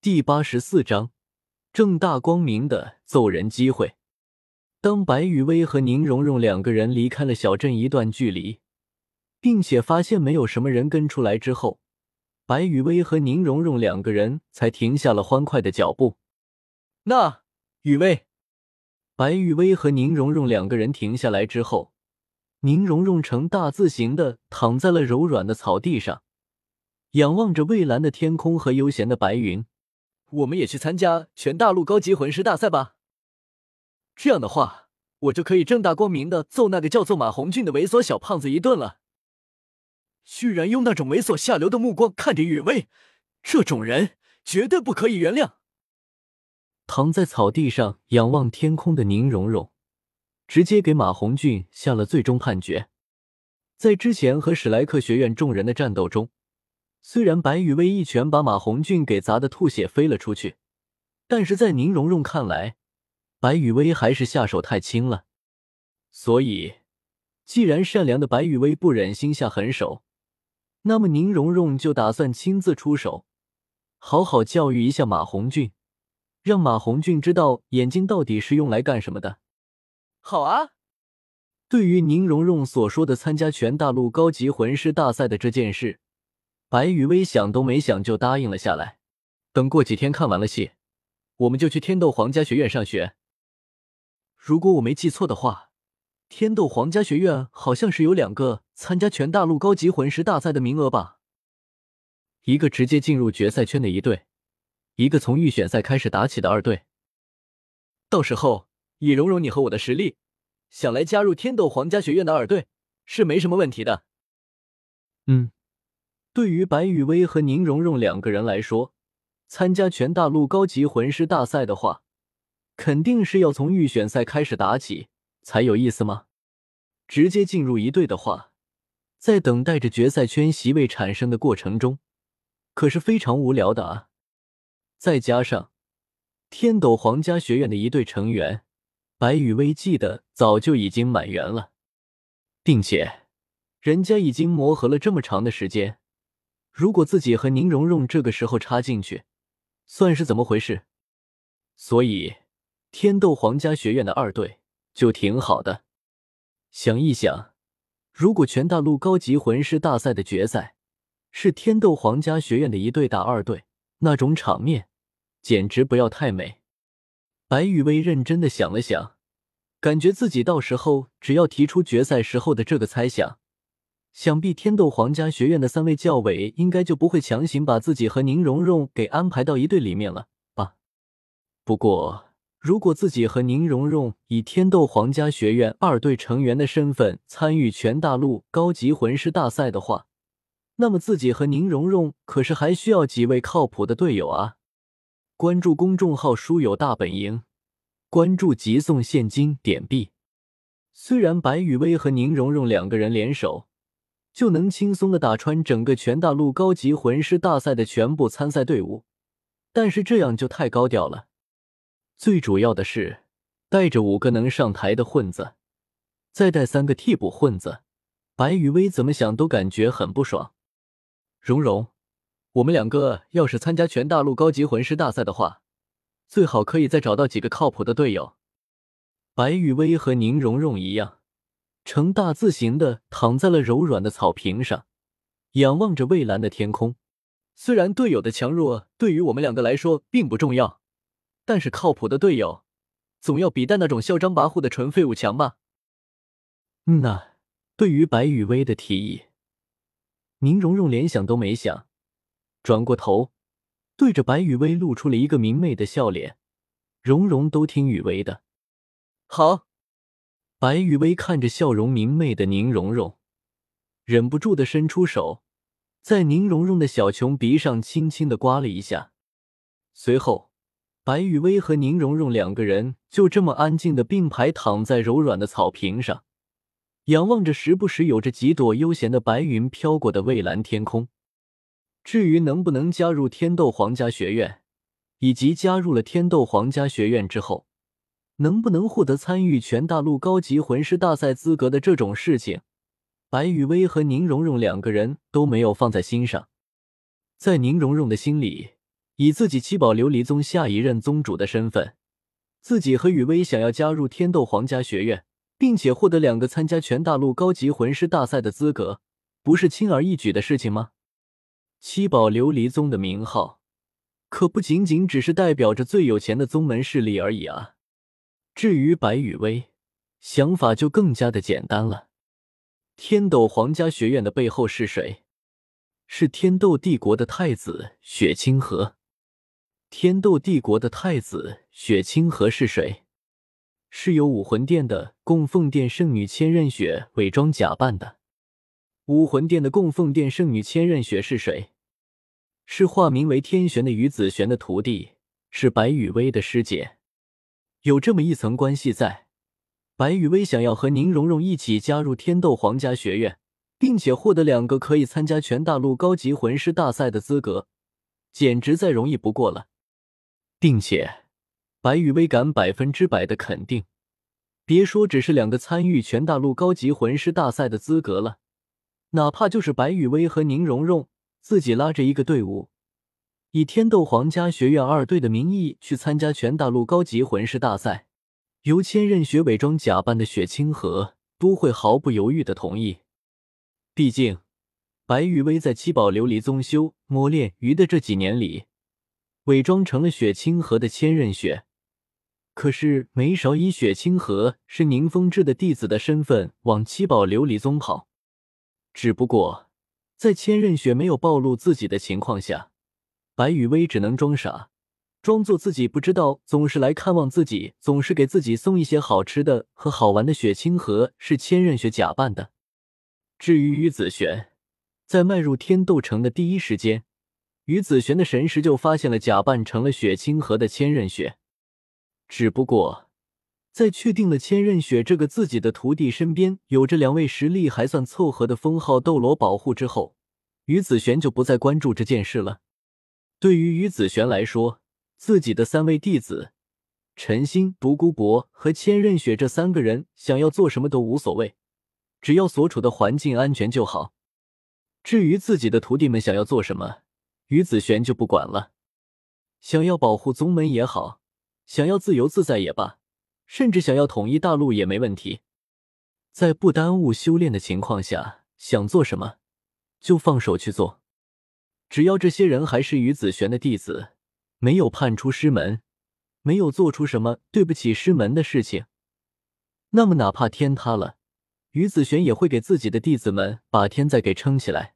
第八十四章，正大光明的揍人机会。当白雨薇和宁荣荣两个人离开了小镇一段距离，并且发现没有什么人跟出来之后，白雨薇和宁荣荣两个人才停下了欢快的脚步。那雨薇，白雨薇和宁荣荣两个人停下来之后，宁荣荣呈大字形的躺在了柔软的草地上，仰望着蔚蓝的天空和悠闲的白云。我们也去参加全大陆高级魂师大赛吧。这样的话，我就可以正大光明的揍那个叫做马红俊的猥琐小胖子一顿了。居然用那种猥琐下流的目光看着雨薇，这种人绝对不可以原谅。躺在草地上仰望天空的宁荣荣，直接给马红俊下了最终判决。在之前和史莱克学院众人的战斗中。虽然白雨薇一拳把马红俊给砸得吐血飞了出去，但是在宁荣荣看来，白雨薇还是下手太轻了。所以，既然善良的白雨薇不忍心下狠手，那么宁荣荣就打算亲自出手，好好教育一下马红俊，让马红俊知道眼睛到底是用来干什么的。好啊！对于宁荣荣所说的参加全大陆高级魂师大赛的这件事。白雨薇想都没想就答应了下来。等过几天看完了戏，我们就去天斗皇家学院上学。如果我没记错的话，天斗皇家学院好像是有两个参加全大陆高级魂师大赛的名额吧？一个直接进入决赛圈的一队，一个从预选赛开始打起的二队。到时候以蓉蓉你和我的实力，想来加入天斗皇家学院的二队是没什么问题的。嗯。对于白雨薇和宁荣荣两个人来说，参加全大陆高级魂师大赛的话，肯定是要从预选赛开始打起才有意思吗？直接进入一队的话，在等待着决赛圈席位产生的过程中，可是非常无聊的啊！再加上天斗皇家学院的一队成员白雨薇记得早就已经满员了，并且人家已经磨合了这么长的时间。如果自己和宁荣荣这个时候插进去，算是怎么回事？所以天斗皇家学院的二队就挺好的。想一想，如果全大陆高级魂师大赛的决赛是天斗皇家学院的一队打二队，那种场面简直不要太美。白雨薇认真的想了想，感觉自己到时候只要提出决赛时候的这个猜想。想必天斗皇家学院的三位教委应该就不会强行把自己和宁荣荣给安排到一队里面了吧？不过，如果自己和宁荣荣以天斗皇家学院二队成员的身份参与全大陆高级魂师大赛的话，那么自己和宁荣荣可是还需要几位靠谱的队友啊！关注公众号“书友大本营”，关注即送现金点币。虽然白雨薇和宁荣荣两个人联手。就能轻松的打穿整个全大陆高级魂师大赛的全部参赛队伍，但是这样就太高调了。最主要的是，带着五个能上台的混子，再带三个替补混子，白雨薇怎么想都感觉很不爽。蓉蓉，我们两个要是参加全大陆高级魂师大赛的话，最好可以再找到几个靠谱的队友。白雨薇和宁荣荣一样。呈大字形的躺在了柔软的草坪上，仰望着蔚蓝的天空。虽然队友的强弱对于我们两个来说并不重要，但是靠谱的队友总要比带那种嚣张跋扈的纯废物强吧？嗯呐，对于白雨薇的提议，宁荣荣连想都没想，转过头对着白雨薇露出了一个明媚的笑脸。荣荣都听雨薇的，好。白雨薇看着笑容明媚的宁荣荣，忍不住的伸出手，在宁荣荣的小琼鼻上轻轻的刮了一下。随后，白雨薇和宁荣荣两个人就这么安静的并排躺在柔软的草坪上，仰望着时不时有着几朵悠闲的白云飘过的蔚蓝天空。至于能不能加入天斗皇家学院，以及加入了天斗皇家学院之后，能不能获得参与全大陆高级魂师大赛资格的这种事情，白雨薇和宁荣荣两个人都没有放在心上。在宁荣荣的心里，以自己七宝琉璃宗下一任宗主的身份，自己和雨薇想要加入天斗皇家学院，并且获得两个参加全大陆高级魂师大赛的资格，不是轻而易举的事情吗？七宝琉璃宗的名号，可不仅仅只是代表着最有钱的宗门势力而已啊！至于白雨薇，想法就更加的简单了。天斗皇家学院的背后是谁？是天斗帝国的太子雪清河。天斗帝国的太子雪清河是谁？是由武魂殿的供奉殿圣女千仞雪伪装假扮的。武魂殿的供奉殿圣女千仞雪是谁？是化名为天玄的于子璇的徒弟，是白雨薇的师姐。有这么一层关系在，白雨薇想要和宁荣荣一起加入天斗皇家学院，并且获得两个可以参加全大陆高级魂师大赛的资格，简直再容易不过了。并且，白羽薇敢百分之百的肯定，别说只是两个参与全大陆高级魂师大赛的资格了，哪怕就是白羽薇和宁荣荣自己拉着一个队伍，以天斗皇家学院二队的名义去参加全大陆高级魂师大赛，由千仞雪伪装假扮的雪清河都会毫不犹豫的同意。毕竟，白玉薇在七宝琉璃宗修磨练鱼的这几年里。伪装成了雪清河的千仞雪，可是没少以雪清河是宁风致的弟子的身份往七宝琉璃宗跑。只不过在千仞雪没有暴露自己的情况下，白雨薇只能装傻，装作自己不知道。总是来看望自己，总是给自己送一些好吃的和好玩的雪清河是千仞雪假扮的。至于于子璇，在迈入天斗城的第一时间。于子璇的神识就发现了假扮成了雪清河的千仞雪，只不过在确定了千仞雪这个自己的徒弟身边有着两位实力还算凑合的封号斗罗保护之后，于子璇就不再关注这件事了。对于于子璇来说，自己的三位弟子陈星、独孤博和千仞雪这三个人想要做什么都无所谓，只要所处的环境安全就好。至于自己的徒弟们想要做什么，于子璇就不管了，想要保护宗门也好，想要自由自在也罢，甚至想要统一大陆也没问题。在不耽误修炼的情况下，想做什么就放手去做。只要这些人还是于子璇的弟子，没有叛出师门，没有做出什么对不起师门的事情，那么哪怕天塌了，于子璇也会给自己的弟子们把天再给撑起来。